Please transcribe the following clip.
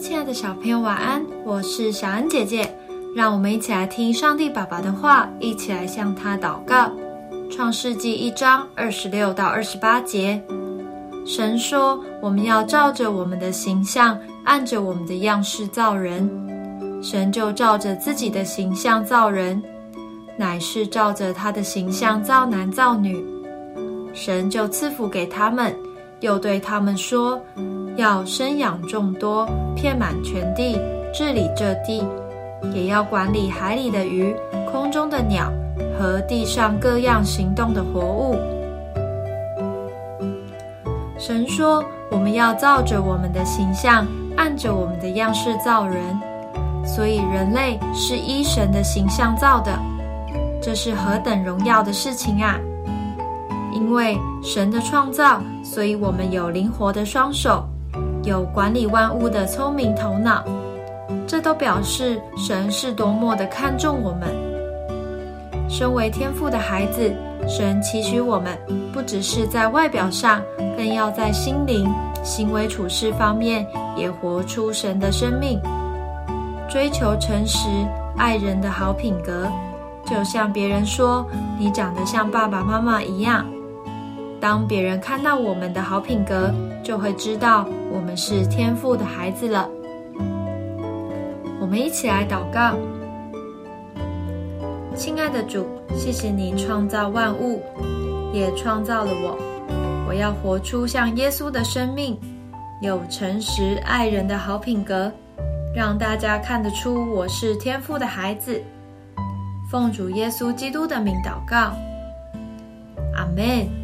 亲爱的小朋友，晚安！我是小恩姐姐，让我们一起来听上帝爸爸的话，一起来向他祷告。创世纪一章二十六到二十八节，神说：“我们要照着我们的形象，按着我们的样式造人。”神就照着自己的形象造人，乃是照着他的形象造男造女。神就赐福给他们，又对他们说。要生养众多，遍满全地，治理这地，也要管理海里的鱼、空中的鸟和地上各样行动的活物。神说：“我们要照着我们的形象，按着我们的样式造人。所以人类是依神的形象造的，这是何等荣耀的事情啊！因为神的创造，所以我们有灵活的双手。”有管理万物的聪明头脑，这都表示神是多么的看重我们。身为天父的孩子，神期许我们不只是在外表上，更要在心灵、行为处事方面也活出神的生命，追求诚实、爱人的好品格。就像别人说你长得像爸爸妈妈一样。当别人看到我们的好品格，就会知道我们是天赋的孩子了。我们一起来祷告：亲爱的主，谢谢你创造万物，也创造了我。我要活出像耶稣的生命，有诚实爱人的好品格，让大家看得出我是天赋的孩子。奉主耶稣基督的名祷告，阿门。